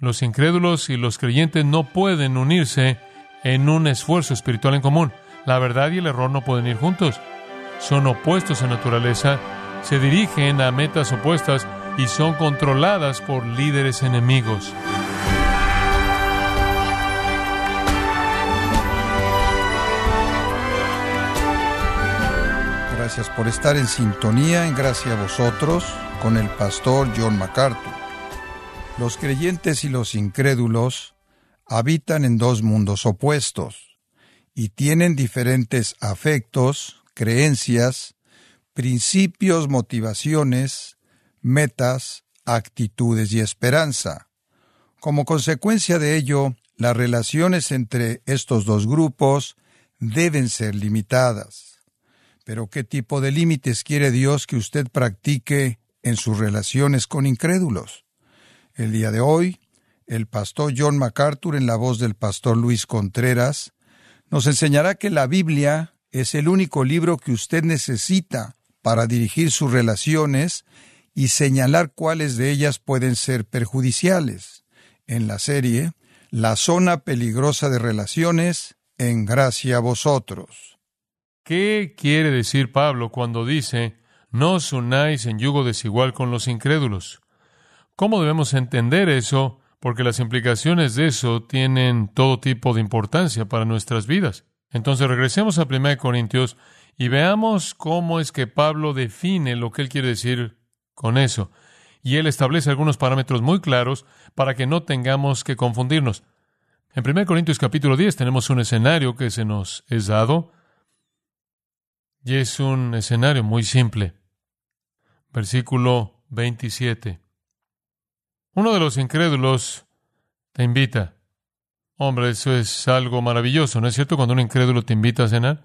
Los incrédulos y los creyentes no pueden unirse en un esfuerzo espiritual en común. La verdad y el error no pueden ir juntos. Son opuestos en naturaleza, se dirigen a metas opuestas y son controladas por líderes enemigos. Gracias por estar en sintonía, en gracia a vosotros, con el pastor John MacArthur. Los creyentes y los incrédulos habitan en dos mundos opuestos y tienen diferentes afectos, creencias, principios, motivaciones, metas, actitudes y esperanza. Como consecuencia de ello, las relaciones entre estos dos grupos deben ser limitadas. Pero ¿qué tipo de límites quiere Dios que usted practique en sus relaciones con incrédulos? El día de hoy, el pastor John MacArthur, en la voz del pastor Luis Contreras, nos enseñará que la Biblia es el único libro que usted necesita para dirigir sus relaciones y señalar cuáles de ellas pueden ser perjudiciales. En la serie, La zona peligrosa de relaciones, en gracia a vosotros. ¿Qué quiere decir Pablo cuando dice, no os unáis en yugo desigual con los incrédulos? ¿Cómo debemos entender eso? Porque las implicaciones de eso tienen todo tipo de importancia para nuestras vidas. Entonces regresemos a 1 Corintios y veamos cómo es que Pablo define lo que él quiere decir con eso. Y él establece algunos parámetros muy claros para que no tengamos que confundirnos. En 1 Corintios capítulo 10 tenemos un escenario que se nos es dado y es un escenario muy simple. Versículo 27. Uno de los incrédulos te invita. Hombre, eso es algo maravilloso, ¿no es cierto? Cuando un incrédulo te invita a cenar,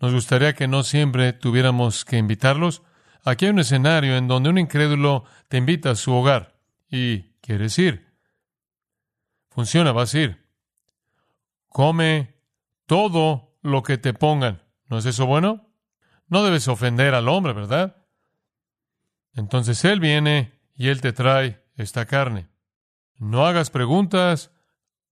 nos gustaría que no siempre tuviéramos que invitarlos. Aquí hay un escenario en donde un incrédulo te invita a su hogar y quieres ir. Funciona, vas a ir. Come todo lo que te pongan. ¿No es eso bueno? No debes ofender al hombre, ¿verdad? Entonces él viene y él te trae esta carne. No hagas preguntas,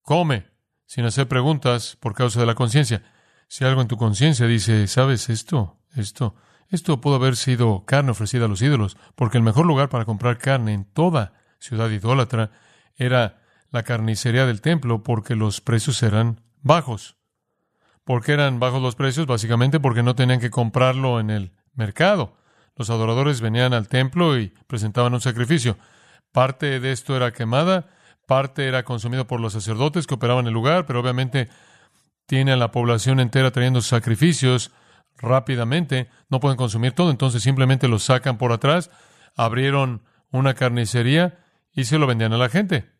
come, sin hacer preguntas por causa de la conciencia. Si algo en tu conciencia dice, ¿sabes esto? Esto, esto pudo haber sido carne ofrecida a los ídolos, porque el mejor lugar para comprar carne en toda ciudad idólatra era la carnicería del templo, porque los precios eran bajos. ¿Por qué eran bajos los precios? Básicamente porque no tenían que comprarlo en el mercado. Los adoradores venían al templo y presentaban un sacrificio. Parte de esto era quemada, parte era consumido por los sacerdotes que operaban el lugar, pero obviamente tiene a la población entera trayendo sacrificios rápidamente, no pueden consumir todo, entonces simplemente lo sacan por atrás, abrieron una carnicería y se lo vendían a la gente.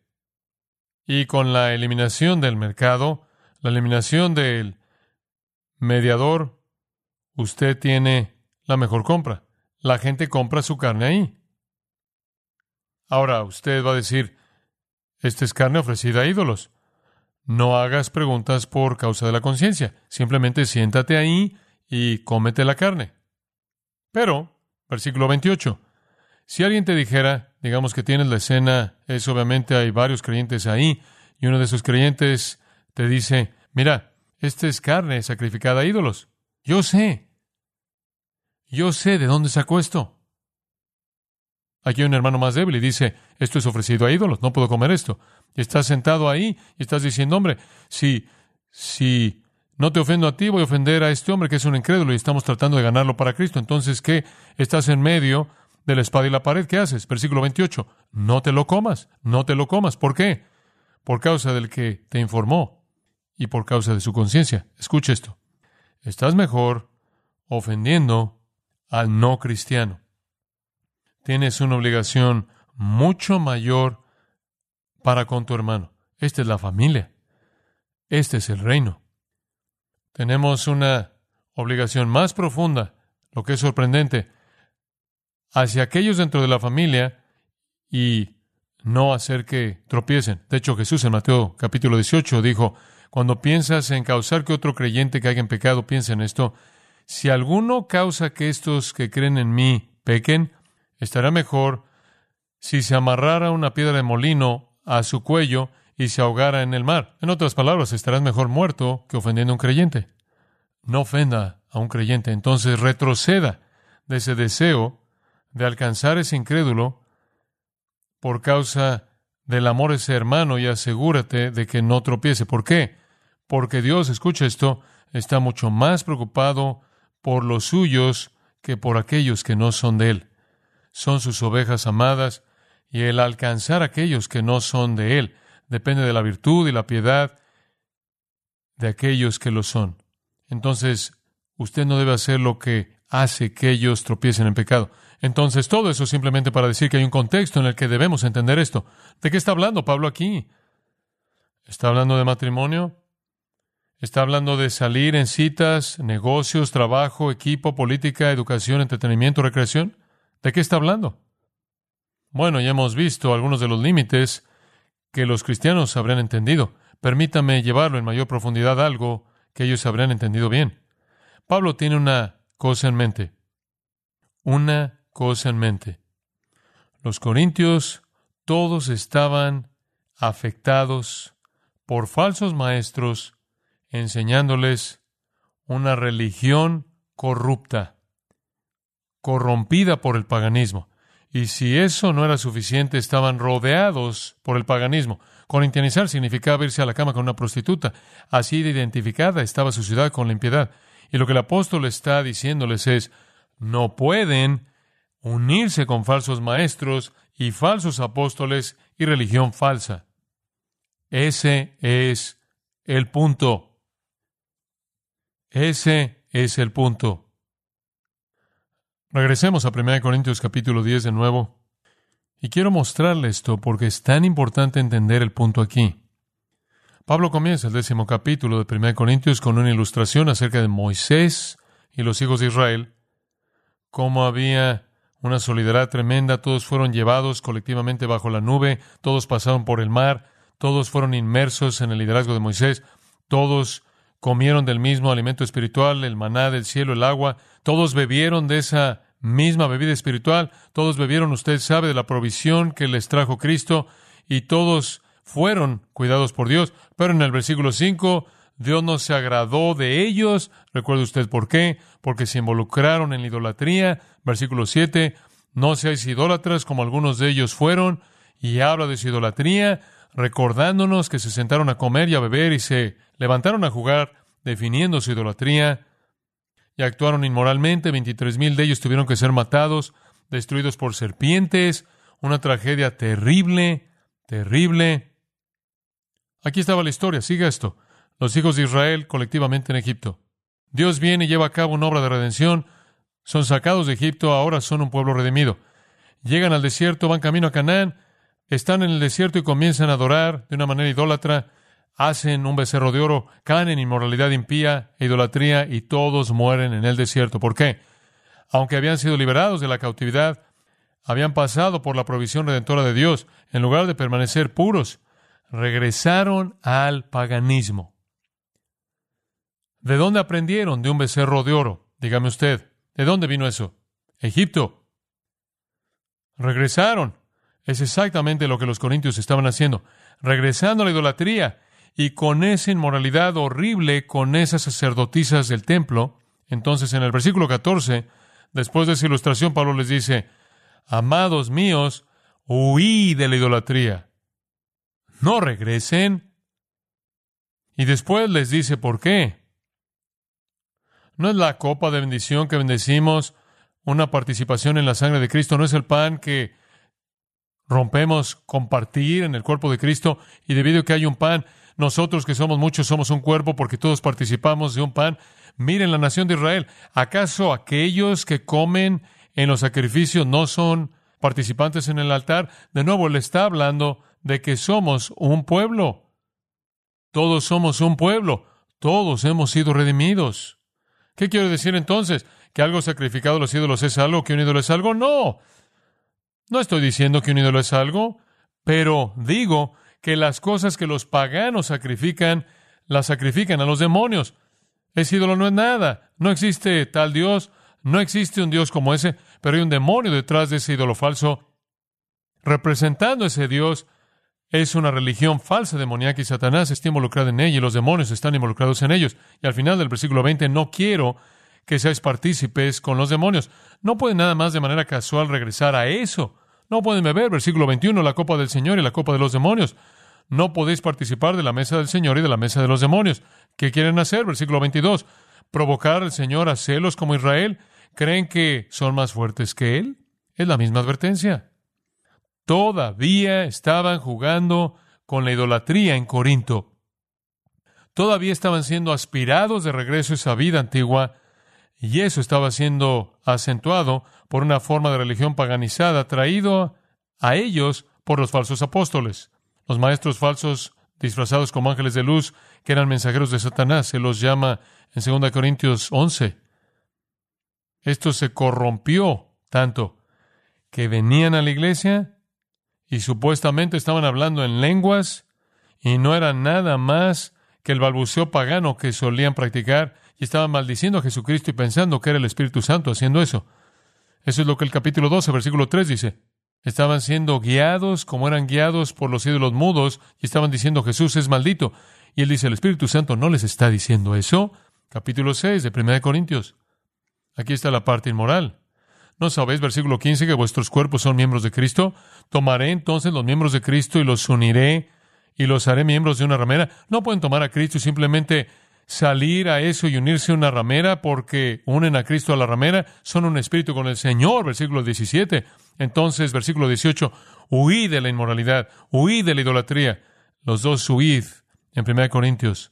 Y con la eliminación del mercado, la eliminación del mediador, usted tiene la mejor compra. La gente compra su carne ahí. Ahora usted va a decir, esta es carne ofrecida a ídolos. No hagas preguntas por causa de la conciencia. Simplemente siéntate ahí y cómete la carne. Pero, versículo 28, si alguien te dijera, digamos que tienes la escena, es obviamente hay varios creyentes ahí, y uno de esos creyentes te dice, mira, esta es carne sacrificada a ídolos. Yo sé. Yo sé de dónde sacó esto. Aquí hay un hermano más débil y dice, esto es ofrecido a ídolos, no puedo comer esto. Y estás sentado ahí y estás diciendo, hombre, si, si no te ofendo a ti, voy a ofender a este hombre que es un incrédulo y estamos tratando de ganarlo para Cristo. Entonces, ¿qué? Estás en medio de la espada y la pared. ¿Qué haces? Versículo 28. No te lo comas, no te lo comas. ¿Por qué? Por causa del que te informó y por causa de su conciencia. Escucha esto. Estás mejor ofendiendo al no cristiano tienes una obligación mucho mayor para con tu hermano. Esta es la familia. Este es el reino. Tenemos una obligación más profunda, lo que es sorprendente, hacia aquellos dentro de la familia y no hacer que tropiecen. De hecho, Jesús en Mateo capítulo 18 dijo, cuando piensas en causar que otro creyente caiga en pecado, piensa en esto. Si alguno causa que estos que creen en mí pequen, Estará mejor si se amarrara una piedra de molino a su cuello y se ahogara en el mar. En otras palabras, estarás mejor muerto que ofendiendo a un creyente. No ofenda a un creyente, entonces retroceda de ese deseo de alcanzar ese incrédulo por causa del amor a ese hermano y asegúrate de que no tropiece. ¿Por qué? Porque Dios, escucha esto, está mucho más preocupado por los suyos que por aquellos que no son de Él. Son sus ovejas amadas y el alcanzar a aquellos que no son de Él depende de la virtud y la piedad de aquellos que lo son. Entonces, usted no debe hacer lo que hace que ellos tropiecen en pecado. Entonces, todo eso simplemente para decir que hay un contexto en el que debemos entender esto. ¿De qué está hablando Pablo aquí? ¿Está hablando de matrimonio? ¿Está hablando de salir en citas, negocios, trabajo, equipo, política, educación, entretenimiento, recreación? ¿De qué está hablando? Bueno, ya hemos visto algunos de los límites que los cristianos habrán entendido. Permítame llevarlo en mayor profundidad a algo que ellos habrán entendido bien. Pablo tiene una cosa en mente. Una cosa en mente. Los corintios todos estaban afectados por falsos maestros enseñándoles una religión corrupta, corrompida por el paganismo. Y si eso no era suficiente, estaban rodeados por el paganismo. Corintianizar significaba irse a la cama con una prostituta. Así de identificada estaba su ciudad con la impiedad. Y lo que el apóstol está diciéndoles es, no pueden unirse con falsos maestros y falsos apóstoles y religión falsa. Ese es el punto. Ese es el punto. Regresemos a 1 Corintios capítulo 10 de nuevo. Y quiero mostrarle esto porque es tan importante entender el punto aquí. Pablo comienza el décimo capítulo de 1 Corintios con una ilustración acerca de Moisés y los hijos de Israel, cómo había una solidaridad tremenda, todos fueron llevados colectivamente bajo la nube, todos pasaron por el mar, todos fueron inmersos en el liderazgo de Moisés, todos comieron del mismo alimento espiritual, el maná del cielo, el agua, todos bebieron de esa misma bebida espiritual, todos bebieron, usted sabe, de la provisión que les trajo Cristo, y todos fueron cuidados por Dios. Pero en el versículo 5, Dios no se agradó de ellos. Recuerde usted por qué. Porque se involucraron en la idolatría. Versículo 7, no seáis idólatras como algunos de ellos fueron. Y habla de su idolatría, recordándonos que se sentaron a comer y a beber y se levantaron a jugar, definiendo su idolatría, y actuaron inmoralmente. Veintitrés mil de ellos tuvieron que ser matados, destruidos por serpientes. Una tragedia terrible, terrible. Aquí estaba la historia, siga esto. Los hijos de Israel colectivamente en Egipto. Dios viene y lleva a cabo una obra de redención. Son sacados de Egipto, ahora son un pueblo redimido. Llegan al desierto, van camino a Canaán, están en el desierto y comienzan a adorar de una manera idólatra hacen un becerro de oro, caen en inmoralidad impía e idolatría y todos mueren en el desierto. ¿Por qué? Aunque habían sido liberados de la cautividad, habían pasado por la provisión redentora de Dios, en lugar de permanecer puros, regresaron al paganismo. ¿De dónde aprendieron de un becerro de oro? Dígame usted, ¿de dónde vino eso? Egipto. Regresaron. Es exactamente lo que los corintios estaban haciendo, regresando a la idolatría y con esa inmoralidad horrible, con esas sacerdotisas del templo, entonces en el versículo 14, después de esa ilustración, Pablo les dice, amados míos, huí de la idolatría. No regresen. Y después les dice por qué. No es la copa de bendición que bendecimos, una participación en la sangre de Cristo, no es el pan que rompemos compartir en el cuerpo de Cristo y debido a que hay un pan, nosotros que somos muchos somos un cuerpo porque todos participamos de un pan. Miren la nación de Israel. ¿Acaso aquellos que comen en los sacrificios no son participantes en el altar? De nuevo le está hablando de que somos un pueblo. Todos somos un pueblo. Todos hemos sido redimidos. ¿Qué quiere decir entonces? ¿Que algo sacrificado a los ídolos es algo? ¿Que un ídolo es algo? No. No estoy diciendo que un ídolo es algo, pero digo que las cosas que los paganos sacrifican, las sacrifican a los demonios. Ese ídolo no es nada. No existe tal Dios. No existe un Dios como ese, pero hay un demonio detrás de ese ídolo falso, representando a ese Dios es una religión falsa, demoníaca y Satanás está involucrado en ella y los demonios están involucrados en ellos. Y al final del versículo 20, no quiero que seáis partícipes con los demonios. No pueden nada más de manera casual regresar a eso. No pueden beber, versículo 21, la copa del Señor y la copa de los demonios. No podéis participar de la mesa del Señor y de la mesa de los demonios. ¿Qué quieren hacer? Versículo 22. Provocar al Señor a celos como Israel. ¿Creen que son más fuertes que Él? Es la misma advertencia. Todavía estaban jugando con la idolatría en Corinto. Todavía estaban siendo aspirados de regreso a esa vida antigua y eso estaba siendo acentuado por una forma de religión paganizada traído a ellos por los falsos apóstoles. Los maestros falsos disfrazados como ángeles de luz, que eran mensajeros de Satanás, se los llama en 2 Corintios 11. Esto se corrompió tanto que venían a la iglesia y supuestamente estaban hablando en lenguas y no era nada más que el balbuceo pagano que solían practicar y estaban maldiciendo a Jesucristo y pensando que era el Espíritu Santo haciendo eso. Eso es lo que el capítulo 12, versículo 3 dice. Estaban siendo guiados como eran guiados por los ídolos mudos y estaban diciendo Jesús es maldito. Y él dice, el Espíritu Santo no les está diciendo eso. Capítulo 6 de 1 Corintios. Aquí está la parte inmoral. ¿No sabéis, versículo 15, que vuestros cuerpos son miembros de Cristo? Tomaré entonces los miembros de Cristo y los uniré y los haré miembros de una ramera. No pueden tomar a Cristo y simplemente salir a eso y unirse a una ramera porque unen a Cristo a la ramera, son un espíritu con el Señor, versículo 17. Entonces, versículo 18, huid de la inmoralidad, huid de la idolatría. Los dos huid en 1 Corintios.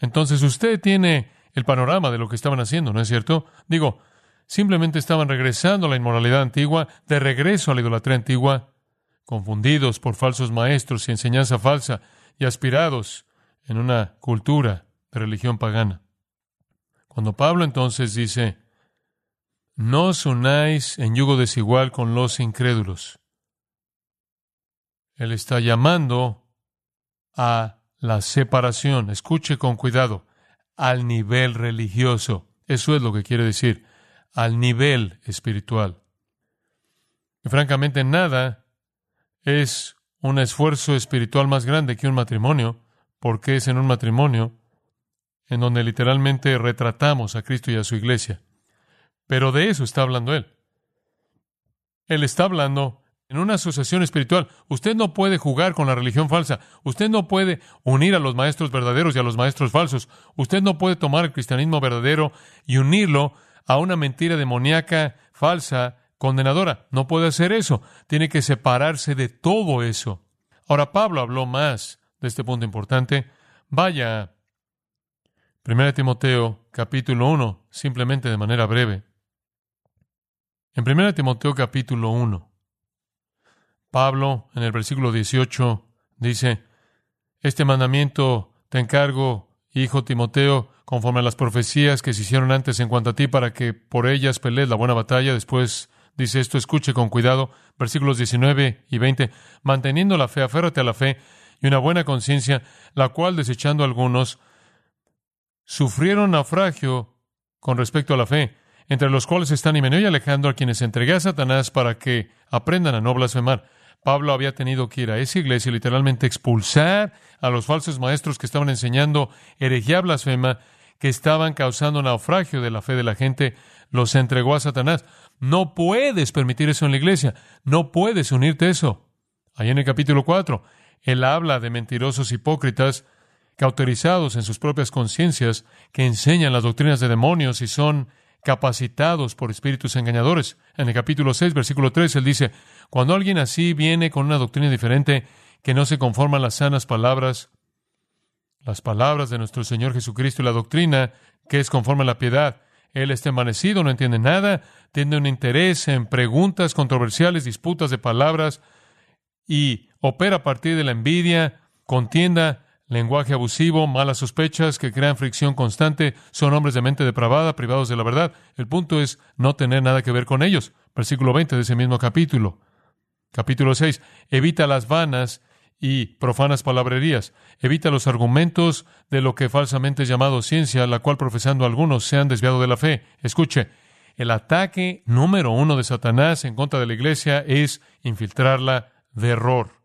Entonces usted tiene el panorama de lo que estaban haciendo, ¿no es cierto? Digo, simplemente estaban regresando a la inmoralidad antigua, de regreso a la idolatría antigua, confundidos por falsos maestros y enseñanza falsa, y aspirados en una cultura religión pagana. Cuando Pablo entonces dice, no os unáis en yugo desigual con los incrédulos, él está llamando a la separación, escuche con cuidado, al nivel religioso. Eso es lo que quiere decir, al nivel espiritual. Y francamente nada es un esfuerzo espiritual más grande que un matrimonio, porque es en un matrimonio en donde literalmente retratamos a Cristo y a su iglesia. Pero de eso está hablando él. Él está hablando en una asociación espiritual. Usted no puede jugar con la religión falsa. Usted no puede unir a los maestros verdaderos y a los maestros falsos. Usted no puede tomar el cristianismo verdadero y unirlo a una mentira demoníaca, falsa, condenadora. No puede hacer eso. Tiene que separarse de todo eso. Ahora, Pablo habló más de este punto importante. Vaya 1 Timoteo capítulo 1, simplemente de manera breve. En 1 Timoteo capítulo 1, Pablo en el versículo 18 dice, Este mandamiento te encargo, hijo Timoteo, conforme a las profecías que se hicieron antes en cuanto a ti, para que por ellas pelees la buena batalla. Después dice esto, escuche con cuidado, versículos 19 y 20, manteniendo la fe, aférrate a la fe y una buena conciencia, la cual desechando algunos, sufrieron naufragio con respecto a la fe, entre los cuales están Himeneo y Alejandro, a quienes entregué a Satanás para que aprendan a no blasfemar. Pablo había tenido que ir a esa iglesia y literalmente expulsar a los falsos maestros que estaban enseñando herejía blasfema, que estaban causando naufragio de la fe de la gente, los entregó a Satanás. No puedes permitir eso en la iglesia, no puedes unirte a eso. Ahí en el capítulo 4, él habla de mentirosos hipócritas cauterizados en sus propias conciencias, que enseñan las doctrinas de demonios y son capacitados por espíritus engañadores. En el capítulo 6, versículo 3, él dice, cuando alguien así viene con una doctrina diferente que no se conforma a las sanas palabras, las palabras de nuestro Señor Jesucristo y la doctrina que es conforme a la piedad, él está envanecido, no entiende nada, tiene un interés en preguntas controversiales, disputas de palabras y opera a partir de la envidia, contienda, lenguaje abusivo, malas sospechas que crean fricción constante, son hombres de mente depravada, privados de la verdad. El punto es no tener nada que ver con ellos. Versículo 20 de ese mismo capítulo. Capítulo 6. Evita las vanas y profanas palabrerías. Evita los argumentos de lo que falsamente es llamado ciencia, la cual profesando algunos se han desviado de la fe. Escuche, el ataque número uno de Satanás en contra de la iglesia es infiltrarla de error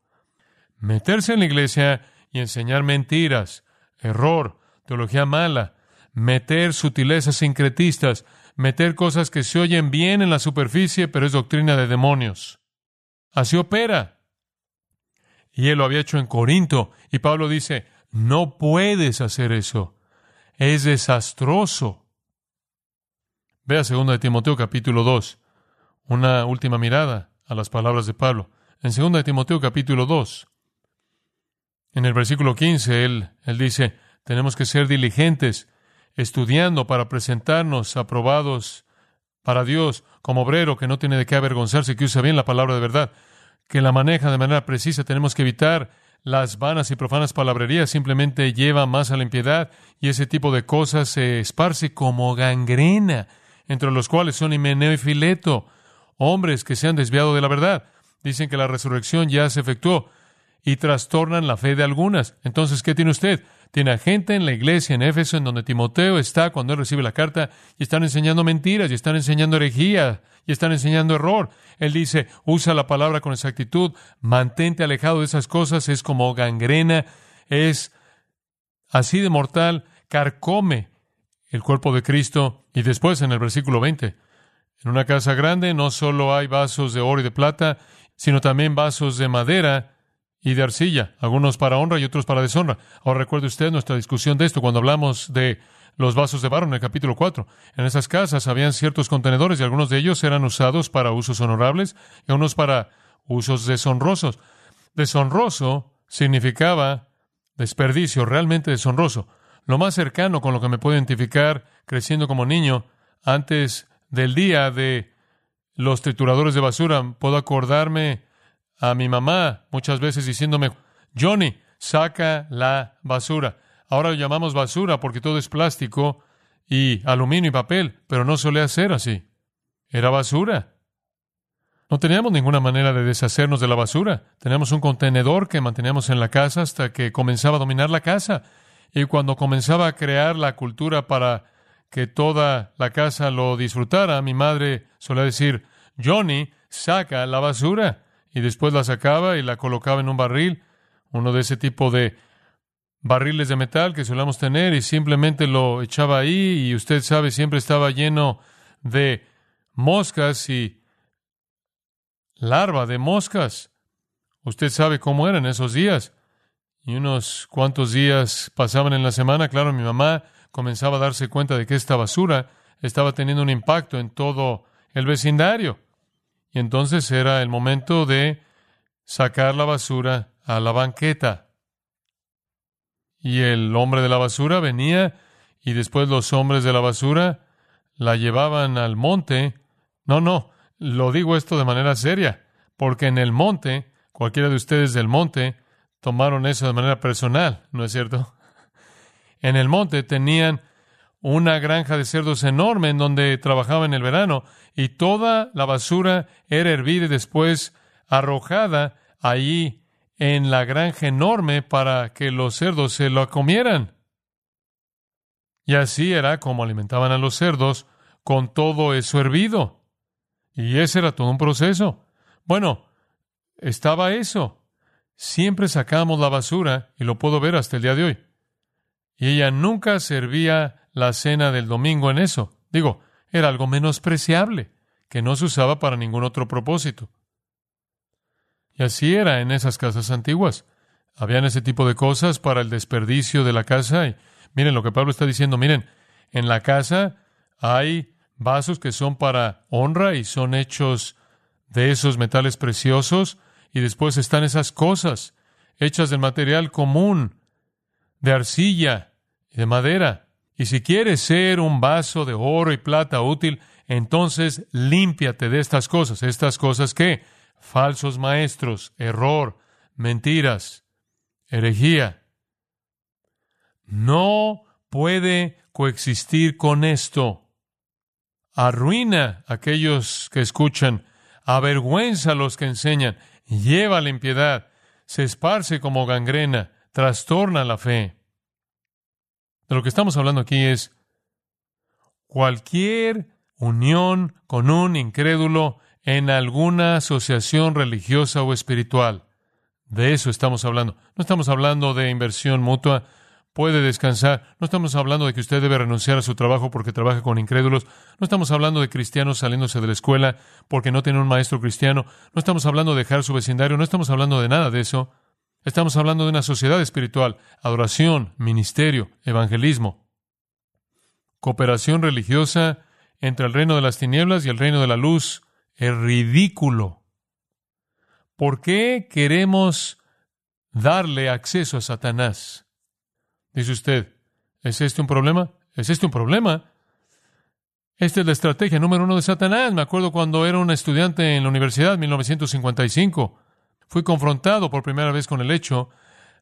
meterse en la iglesia y enseñar mentiras, error, teología mala, meter sutilezas sincretistas, meter cosas que se oyen bien en la superficie, pero es doctrina de demonios. Así opera. Y él lo había hecho en Corinto, y Pablo dice, no puedes hacer eso. Es desastroso. Vea 2 de Timoteo capítulo 2, una última mirada a las palabras de Pablo. En 2 de Timoteo capítulo 2, en el versículo 15, él, él dice, tenemos que ser diligentes, estudiando para presentarnos aprobados para Dios como obrero que no tiene de qué avergonzarse, que usa bien la palabra de verdad, que la maneja de manera precisa. Tenemos que evitar las vanas y profanas palabrerías, simplemente lleva más a la impiedad y ese tipo de cosas se esparce como gangrena, entre los cuales son Himeneo y Fileto, hombres que se han desviado de la verdad. Dicen que la resurrección ya se efectuó y trastornan la fe de algunas. Entonces, ¿qué tiene usted? Tiene a gente en la iglesia en Éfeso, en donde Timoteo está cuando él recibe la carta, y están enseñando mentiras, y están enseñando herejía, y están enseñando error. Él dice, usa la palabra con exactitud, mantente alejado de esas cosas, es como gangrena, es así de mortal, carcome el cuerpo de Cristo. Y después en el versículo 20, en una casa grande no solo hay vasos de oro y de plata, sino también vasos de madera y de arcilla, algunos para honra y otros para deshonra. Ahora recuerde usted nuestra discusión de esto cuando hablamos de los vasos de barro en el capítulo 4. En esas casas habían ciertos contenedores y algunos de ellos eran usados para usos honorables y unos para usos deshonrosos. Deshonroso significaba desperdicio, realmente deshonroso. Lo más cercano con lo que me puedo identificar creciendo como niño antes del día de los trituradores de basura, puedo acordarme a mi mamá muchas veces diciéndome, Johnny, saca la basura. Ahora lo llamamos basura porque todo es plástico y aluminio y papel, pero no solía ser así. Era basura. No teníamos ninguna manera de deshacernos de la basura. Teníamos un contenedor que manteníamos en la casa hasta que comenzaba a dominar la casa. Y cuando comenzaba a crear la cultura para que toda la casa lo disfrutara, mi madre solía decir, Johnny, saca la basura y después la sacaba y la colocaba en un barril, uno de ese tipo de barriles de metal que solemos tener y simplemente lo echaba ahí y usted sabe, siempre estaba lleno de moscas y larva de moscas. Usted sabe cómo eran esos días. Y unos cuantos días pasaban en la semana, claro, mi mamá comenzaba a darse cuenta de que esta basura estaba teniendo un impacto en todo el vecindario. Y entonces era el momento de sacar la basura a la banqueta. Y el hombre de la basura venía y después los hombres de la basura la llevaban al monte. No, no, lo digo esto de manera seria, porque en el monte, cualquiera de ustedes del monte, tomaron eso de manera personal, ¿no es cierto? En el monte tenían una granja de cerdos enorme en donde trabajaba en el verano y toda la basura era hervida y después arrojada allí en la granja enorme para que los cerdos se lo comieran. Y así era como alimentaban a los cerdos con todo eso hervido. Y ese era todo un proceso. Bueno, estaba eso. Siempre sacábamos la basura y lo puedo ver hasta el día de hoy. Y ella nunca servía la cena del domingo en eso. Digo, era algo menospreciable, que no se usaba para ningún otro propósito. Y así era en esas casas antiguas. Habían ese tipo de cosas para el desperdicio de la casa. Y miren lo que Pablo está diciendo. Miren, en la casa hay vasos que son para honra y son hechos de esos metales preciosos. Y después están esas cosas hechas de material común, de arcilla y de madera. Y si quieres ser un vaso de oro y plata útil, entonces límpiate de estas cosas. ¿Estas cosas qué? Falsos maestros, error, mentiras, herejía. No puede coexistir con esto. Arruina a aquellos que escuchan, avergüenza a los que enseñan, lleva la impiedad, se esparce como gangrena, trastorna la fe. De lo que estamos hablando aquí es cualquier unión con un incrédulo en alguna asociación religiosa o espiritual De eso estamos hablando. No estamos hablando de inversión mutua. Puede descansar. No estamos hablando de que usted debe renunciar a su trabajo porque trabaja con incrédulos. No estamos hablando de cristianos saliéndose de la escuela porque no tiene un maestro cristiano. No estamos hablando de dejar su vecindario. No estamos hablando de nada de eso. Estamos hablando de una sociedad espiritual, adoración, ministerio, evangelismo, cooperación religiosa entre el reino de las tinieblas y el reino de la luz. Es ridículo. ¿Por qué queremos darle acceso a Satanás? Dice usted, ¿es este un problema? ¿Es este un problema? Esta es la estrategia número uno de Satanás. Me acuerdo cuando era un estudiante en la universidad, en 1955. Fui confrontado por primera vez con el hecho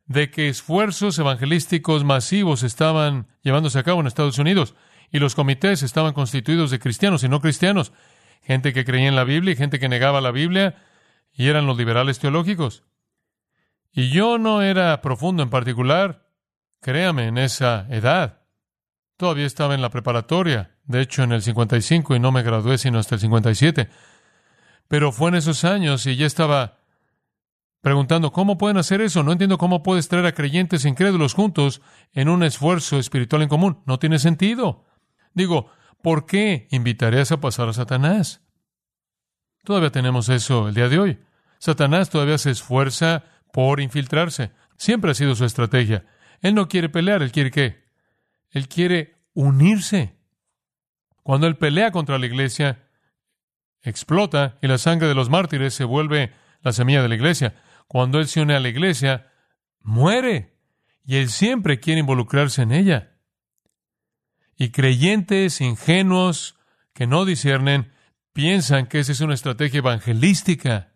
de que esfuerzos evangelísticos masivos estaban llevándose a cabo en Estados Unidos y los comités estaban constituidos de cristianos y no cristianos, gente que creía en la Biblia y gente que negaba la Biblia y eran los liberales teológicos. Y yo no era profundo en particular, créame, en esa edad. Todavía estaba en la preparatoria, de hecho en el 55 y no me gradué sino hasta el 57. Pero fue en esos años y ya estaba preguntando, ¿cómo pueden hacer eso? No entiendo cómo puedes traer a creyentes incrédulos juntos en un esfuerzo espiritual en común. No tiene sentido. Digo, ¿por qué invitarías a pasar a Satanás? Todavía tenemos eso el día de hoy. Satanás todavía se esfuerza por infiltrarse. Siempre ha sido su estrategia. Él no quiere pelear, él quiere qué? Él quiere unirse. Cuando él pelea contra la iglesia, explota y la sangre de los mártires se vuelve la semilla de la iglesia. Cuando él se une a la iglesia, muere. Y él siempre quiere involucrarse en ella. Y creyentes ingenuos que no disciernen piensan que esa es una estrategia evangelística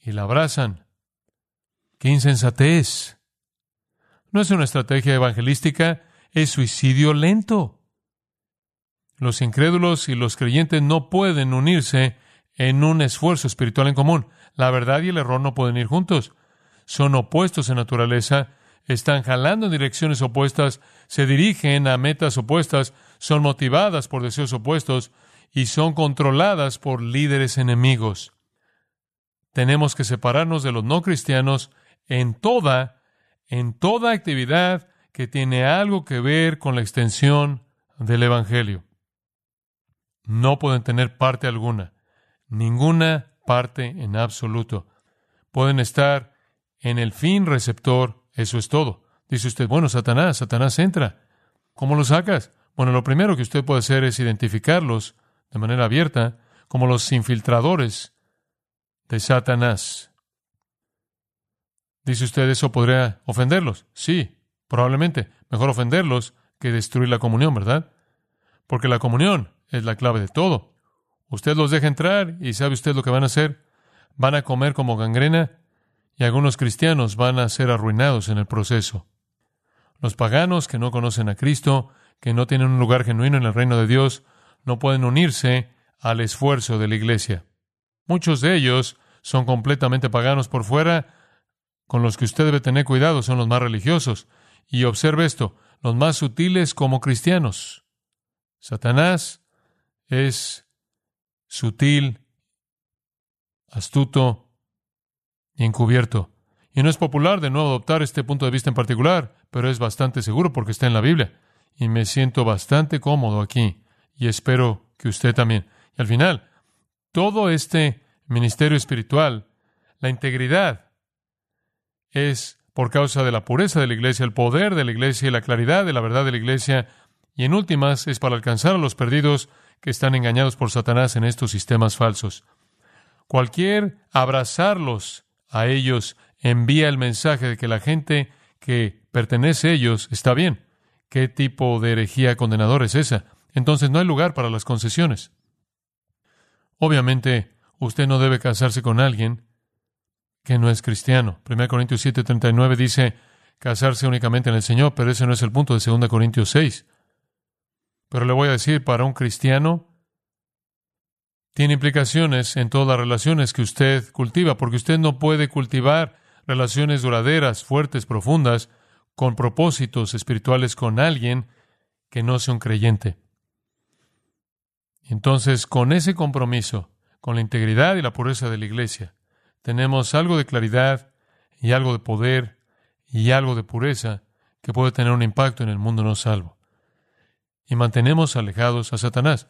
y la abrazan. ¡Qué insensatez! No es una estrategia evangelística, es suicidio lento. Los incrédulos y los creyentes no pueden unirse en un esfuerzo espiritual en común. La verdad y el error no pueden ir juntos. Son opuestos en naturaleza, están jalando en direcciones opuestas, se dirigen a metas opuestas, son motivadas por deseos opuestos y son controladas por líderes enemigos. Tenemos que separarnos de los no cristianos en toda, en toda actividad que tiene algo que ver con la extensión del Evangelio. No pueden tener parte alguna, ninguna parte en absoluto. Pueden estar en el fin receptor, eso es todo. Dice usted, bueno, Satanás, Satanás entra. ¿Cómo lo sacas? Bueno, lo primero que usted puede hacer es identificarlos de manera abierta como los infiltradores de Satanás. Dice usted, ¿eso podría ofenderlos? Sí, probablemente. Mejor ofenderlos que destruir la comunión, ¿verdad? Porque la comunión es la clave de todo. Usted los deja entrar y sabe usted lo que van a hacer. Van a comer como gangrena y algunos cristianos van a ser arruinados en el proceso. Los paganos que no conocen a Cristo, que no tienen un lugar genuino en el reino de Dios, no pueden unirse al esfuerzo de la iglesia. Muchos de ellos son completamente paganos por fuera, con los que usted debe tener cuidado son los más religiosos. Y observe esto, los más sutiles como cristianos. Satanás es sutil, astuto y encubierto. Y no es popular de nuevo adoptar este punto de vista en particular, pero es bastante seguro porque está en la Biblia. Y me siento bastante cómodo aquí y espero que usted también. Y al final, todo este ministerio espiritual, la integridad, es por causa de la pureza de la iglesia, el poder de la iglesia y la claridad de la verdad de la iglesia, y en últimas es para alcanzar a los perdidos que están engañados por Satanás en estos sistemas falsos. Cualquier abrazarlos a ellos envía el mensaje de que la gente que pertenece a ellos está bien. ¿Qué tipo de herejía condenadora es esa? Entonces no hay lugar para las concesiones. Obviamente, usted no debe casarse con alguien que no es cristiano. 1 Corintios 7:39 dice casarse únicamente en el Señor, pero ese no es el punto de 2 Corintios 6. Pero le voy a decir, para un cristiano, tiene implicaciones en todas las relaciones que usted cultiva, porque usted no puede cultivar relaciones duraderas, fuertes, profundas, con propósitos espirituales con alguien que no sea un creyente. Entonces, con ese compromiso, con la integridad y la pureza de la iglesia, tenemos algo de claridad y algo de poder y algo de pureza que puede tener un impacto en el mundo no salvo. Y mantenemos alejados a Satanás.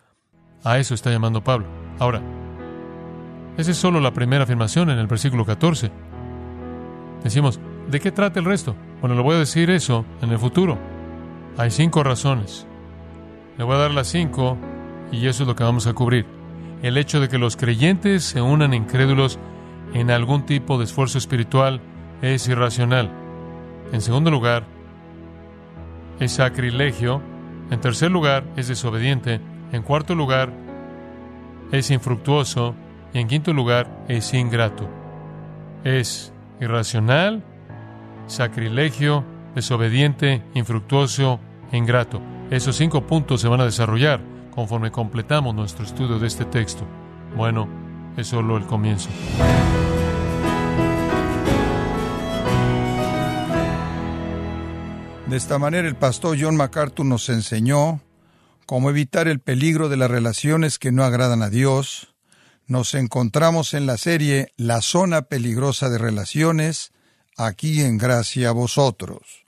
A eso está llamando Pablo. Ahora, esa es solo la primera afirmación en el versículo 14. Decimos, ¿de qué trata el resto? Bueno, le voy a decir eso en el futuro. Hay cinco razones. Le voy a dar las cinco y eso es lo que vamos a cubrir. El hecho de que los creyentes se unan incrédulos en algún tipo de esfuerzo espiritual es irracional. En segundo lugar, es sacrilegio. En tercer lugar, es desobediente. En cuarto lugar, es infructuoso. Y en quinto lugar, es ingrato. Es irracional, sacrilegio, desobediente, infructuoso ingrato. Esos cinco puntos se van a desarrollar conforme completamos nuestro estudio de este texto. Bueno, es solo el comienzo. De esta manera el pastor John MacArthur nos enseñó cómo evitar el peligro de las relaciones que no agradan a Dios. Nos encontramos en la serie La zona peligrosa de relaciones, aquí en gracia a vosotros.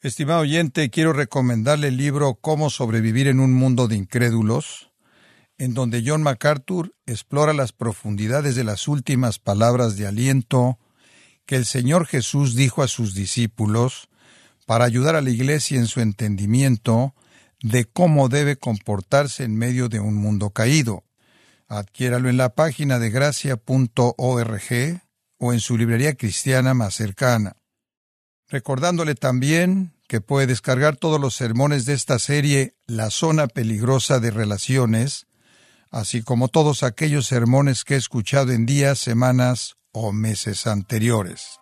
Estimado oyente, quiero recomendarle el libro Cómo sobrevivir en un mundo de incrédulos, en donde John MacArthur explora las profundidades de las últimas palabras de aliento que el Señor Jesús dijo a sus discípulos para ayudar a la Iglesia en su entendimiento de cómo debe comportarse en medio de un mundo caído. Adquiéralo en la página de gracia.org o en su librería cristiana más cercana. Recordándole también que puede descargar todos los sermones de esta serie La zona peligrosa de relaciones, así como todos aquellos sermones que he escuchado en días, semanas o meses anteriores